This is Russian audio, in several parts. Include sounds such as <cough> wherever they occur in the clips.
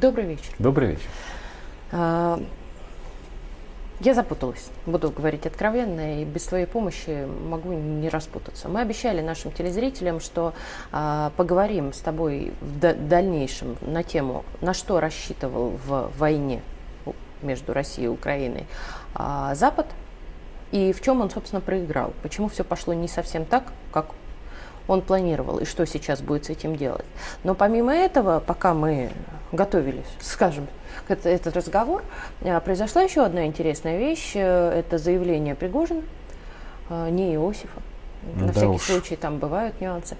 Добрый вечер. Добрый вечер. А, я запуталась, буду говорить откровенно, и без твоей помощи могу не распутаться. Мы обещали нашим телезрителям, что а, поговорим с тобой в дальнейшем на тему, на что рассчитывал в войне между Россией и Украиной а, Запад, и в чем он, собственно, проиграл. Почему все пошло не совсем так, как он планировал, и что сейчас будет с этим делать. Но помимо этого, пока мы готовились, <laughs> скажем, этот разговор, а, произошла еще одна интересная вещь. Э, это заявление Пригожина, а, не Иосифа. На да всякий уж. случай там бывают нюансы.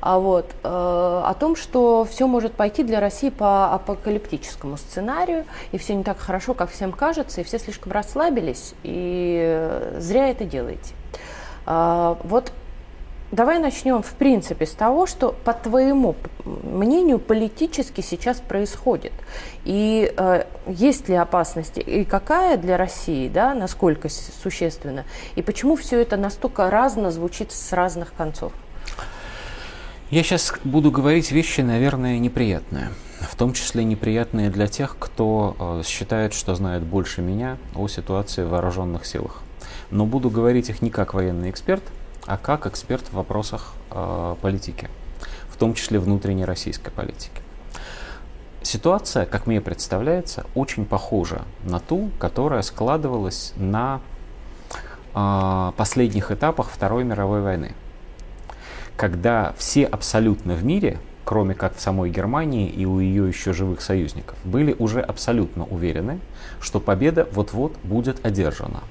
А вот э, о том, что все может пойти для России по апокалиптическому сценарию, и все не так хорошо, как всем кажется, и все слишком расслабились, и э, зря это делаете. Э, вот Давай начнем, в принципе, с того, что, по твоему мнению, политически сейчас происходит. И э, есть ли опасность, и какая для России, да, насколько существенно, и почему все это настолько разно звучит с разных концов? Я сейчас буду говорить вещи, наверное, неприятные. В том числе неприятные для тех, кто э, считает, что знает больше меня о ситуации в вооруженных силах. Но буду говорить их не как военный эксперт – а как эксперт в вопросах э, политики, в том числе внутренней российской политики. Ситуация, как мне представляется, очень похожа на ту, которая складывалась на э, последних этапах Второй мировой войны, когда все абсолютно в мире, кроме как в самой Германии и у ее еще живых союзников, были уже абсолютно уверены, что победа вот-вот будет одержана.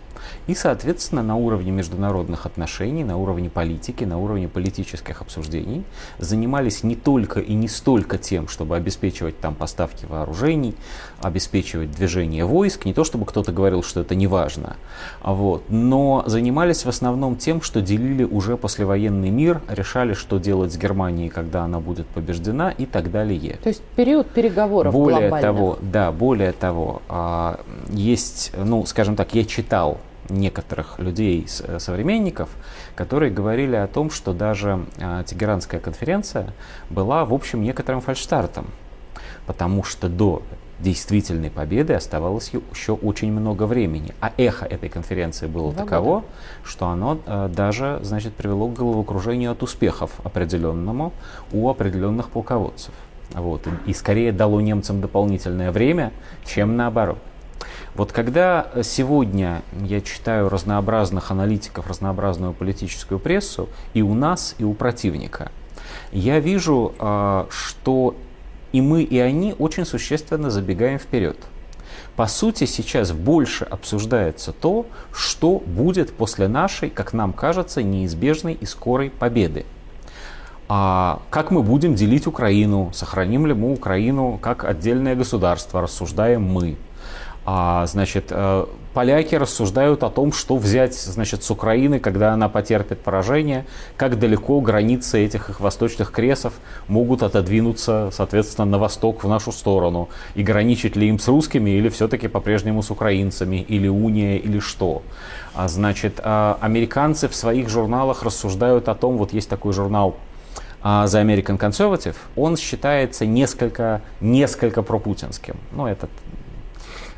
И, соответственно, на уровне международных отношений, на уровне политики, на уровне политических обсуждений занимались не только и не столько тем, чтобы обеспечивать там поставки вооружений, обеспечивать движение войск, не то чтобы кто-то говорил, что это не важно, вот, но занимались в основном тем, что делили уже послевоенный мир, решали, что делать с Германией, когда она будет побеждена и так далее. То есть период переговоров Более глобальных. того, да, более того, а, есть, ну, скажем так, я читал некоторых людей, э, современников, которые говорили о том, что даже э, Тегеранская конференция была, в общем, некоторым фальштартом, потому что до действительной победы оставалось еще очень много времени. А эхо этой конференции было Два таково, года. что оно э, даже значит, привело к головокружению от успехов определенному у определенных полководцев. Вот. И, и скорее дало немцам дополнительное время, чем наоборот. Вот когда сегодня я читаю разнообразных аналитиков, разнообразную политическую прессу и у нас, и у противника, я вижу, а, что и мы, и они очень существенно забегаем вперед. По сути, сейчас больше обсуждается то, что будет после нашей, как нам кажется, неизбежной и скорой победы. А как мы будем делить Украину? Сохраним ли мы Украину как отдельное государство? Рассуждаем мы. А, значит, э, поляки рассуждают о том, что взять, значит, с Украины, когда она потерпит поражение, как далеко границы этих их восточных кресов могут отодвинуться, соответственно, на восток в нашу сторону, и граничить ли им с русскими или все-таки по-прежнему с украинцами, или уния, или что. А, значит, э, американцы в своих журналах рассуждают о том, вот есть такой журнал а, The American Conservative, он считается несколько, несколько пропутинским. Ну, этот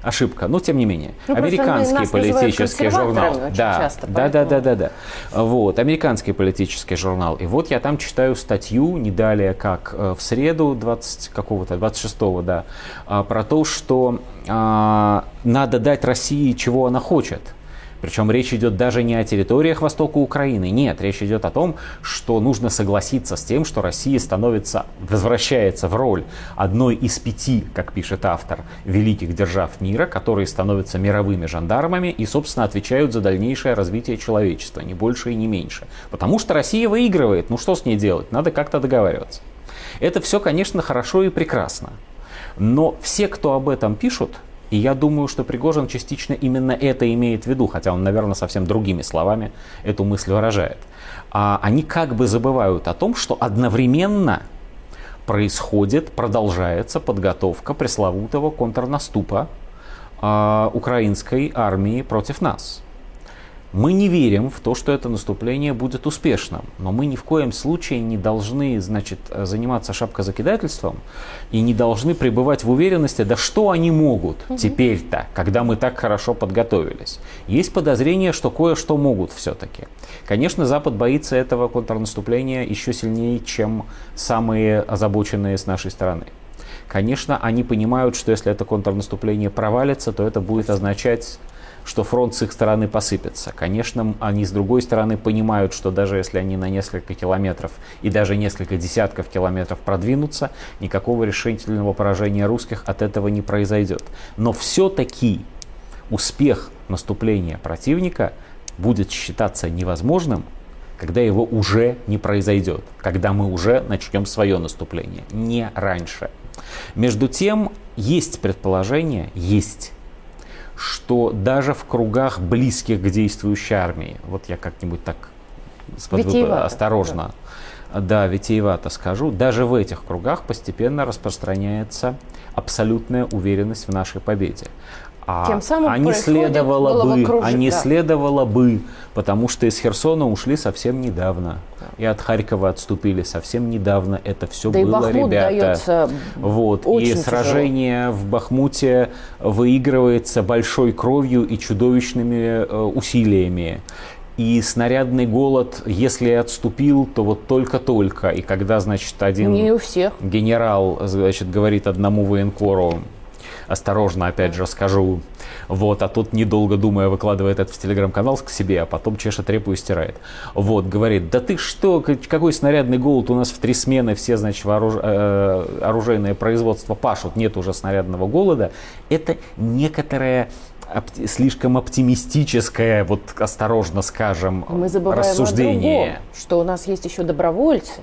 ошибка, но тем не менее. Ну, американский политический журнал. Да, часто, да, да, да, да, да. Вот, американский политический журнал. И вот я там читаю статью не далее, как э, в среду 20 какого-то, 26-го, да, а, про то, что а, надо дать России, чего она хочет – причем речь идет даже не о территориях востока Украины, нет, речь идет о том, что нужно согласиться с тем, что Россия становится, возвращается в роль одной из пяти, как пишет автор, великих держав мира, которые становятся мировыми жандармами и, собственно, отвечают за дальнейшее развитие человечества, не больше и не меньше. Потому что Россия выигрывает, ну что с ней делать, надо как-то договариваться. Это все, конечно, хорошо и прекрасно. Но все, кто об этом пишут, и я думаю, что Пригожин частично именно это имеет в виду, хотя он, наверное, совсем другими словами эту мысль выражает. А они как бы забывают о том, что одновременно происходит, продолжается подготовка пресловутого контрнаступа э, украинской армии против нас. Мы не верим в то, что это наступление будет успешным, но мы ни в коем случае не должны, значит, заниматься шапкозакидательством и не должны пребывать в уверенности, да что они могут угу. теперь-то, когда мы так хорошо подготовились. Есть подозрение, что кое-что могут все-таки. Конечно, Запад боится этого контрнаступления еще сильнее, чем самые озабоченные с нашей стороны. Конечно, они понимают, что если это контрнаступление провалится, то это будет означать что фронт с их стороны посыпется. Конечно, они с другой стороны понимают, что даже если они на несколько километров и даже несколько десятков километров продвинутся, никакого решительного поражения русских от этого не произойдет. Но все-таки успех наступления противника будет считаться невозможным, когда его уже не произойдет, когда мы уже начнем свое наступление, не раньше. Между тем, есть предположение, есть что даже в кругах близких к действующей армии, вот я как-нибудь так осторожно, да. витиевато скажу, даже в этих кругах постепенно распространяется абсолютная уверенность в нашей победе. А Тем самым а не следовало бы, а не да. следовало бы, потому что из Херсона ушли совсем недавно. Да. И от Харькова отступили совсем недавно. Это все да было, и ребята. Вот. и сражение тяжело. в Бахмуте выигрывается большой кровью и чудовищными э, усилиями. И снарядный голод, если отступил, то вот только-только. И когда, значит, один Не у всех. генерал, значит, говорит одному военкору, осторожно, опять же, скажу. Вот, а тут, недолго думая, выкладывает это в телеграм-канал к себе, а потом чешет репу и стирает. Вот, говорит, да ты что, какой снарядный голод, у нас в три смены все, значит, вооруж... э, оружейное производство пашут, нет уже снарядного голода. Это некоторое опти- слишком оптимистическое, вот осторожно скажем, Мы забываем рассуждение. О другом, что у нас есть еще добровольцы,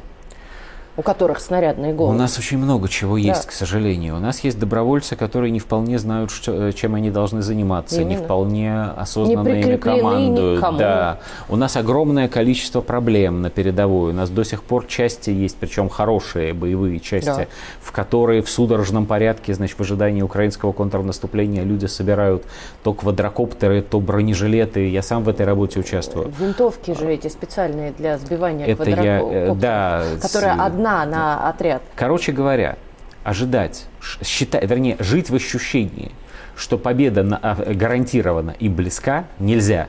у которых снарядные головы. У нас очень много чего есть, да. к сожалению. У нас есть добровольцы, которые не вполне знают, что, чем они должны заниматься, Именно. не вполне осознанно не ими командуют. Никому. Да. У нас огромное количество проблем на передовой. У нас до сих пор части есть, причем хорошие боевые части, да. в которые в судорожном порядке, значит, в ожидании украинского контрнаступления люди собирают то квадрокоптеры, то бронежилеты. Я сам в этой работе участвую. Винтовки же эти специальные для сбивания Это квадрокоптеров. Я, э, да, которая одна одна на отряд. Короче говоря, ожидать, считать, вернее, жить в ощущении, что победа а, гарантирована и близка, нельзя.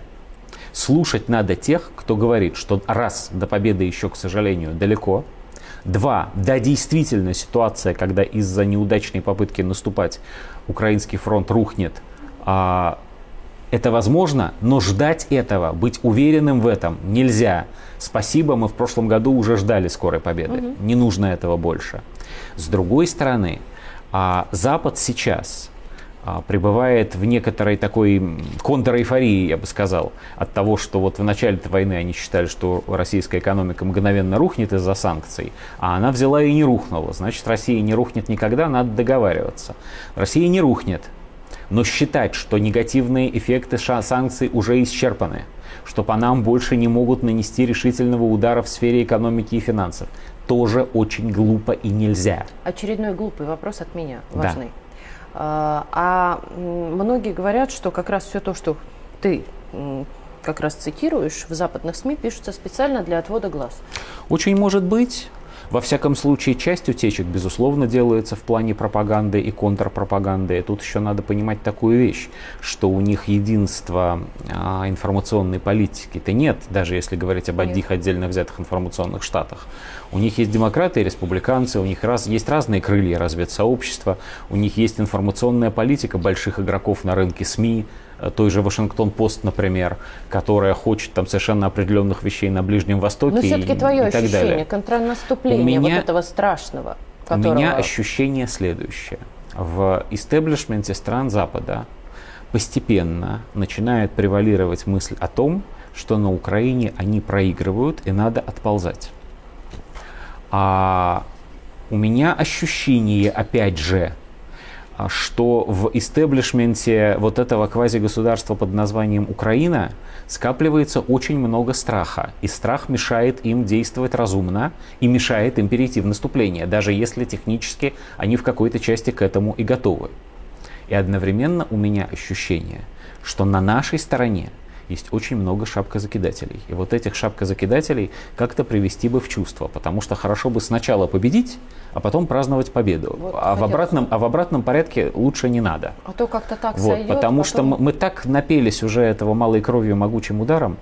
Слушать надо тех, кто говорит, что раз, до победы еще, к сожалению, далеко, Два, да, действительно ситуация, когда из-за неудачной попытки наступать украинский фронт рухнет, а, это возможно, но ждать этого, быть уверенным в этом нельзя. Спасибо, мы в прошлом году уже ждали скорой победы. Угу. Не нужно этого больше. С другой стороны, а, Запад сейчас а, пребывает в некоторой такой контрэйфории, я бы сказал, от того, что вот в начале войны они считали, что российская экономика мгновенно рухнет из-за санкций, а она взяла и не рухнула. Значит, Россия не рухнет никогда, надо договариваться. Россия не рухнет, но считать, что негативные эффекты санкций уже исчерпаны, что по нам больше не могут нанести решительного удара в сфере экономики и финансов, тоже очень глупо и нельзя. Очередной глупый вопрос от меня, важный. Да. А, а многие говорят, что как раз все то, что ты как раз цитируешь в западных СМИ, пишется специально для отвода глаз. Очень может быть. Во всяком случае, часть утечек, безусловно, делается в плане пропаганды и контрпропаганды. И тут еще надо понимать такую вещь, что у них единства а, информационной политики-то нет, даже если говорить об одних отдельно взятых информационных штатах. У них есть демократы и республиканцы, у них раз, есть разные крылья разведсообщества, у них есть информационная политика больших игроков на рынке СМИ, той же Вашингтон-Пост, например, которая хочет там совершенно определенных вещей на Ближнем Востоке Но все-таки твое и так ощущение далее. контрнаступления, меня, вот этого страшного. Которого... У меня ощущение следующее. В истеблишменте стран Запада постепенно начинает превалировать мысль о том, что на Украине они проигрывают и надо отползать. А у меня ощущение, опять же, что в истеблишменте вот этого квазигосударства под названием Украина скапливается очень много страха. И страх мешает им действовать разумно и мешает им перейти в наступление, даже если технически они в какой-то части к этому и готовы. И одновременно у меня ощущение, что на нашей стороне есть очень много шапкозакидателей. И вот этих шапкозакидателей как-то привести бы в чувство, потому что хорошо бы сначала победить, а потом праздновать победу. Вот, а, в обратном, а в обратном порядке лучше не надо. А то как-то так вот, сойдет, Потому потом... что мы, мы так напелись уже этого малой кровью могучим ударом,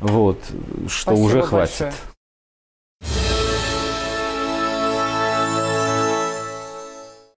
вот, что Спасибо уже хватит. Большое.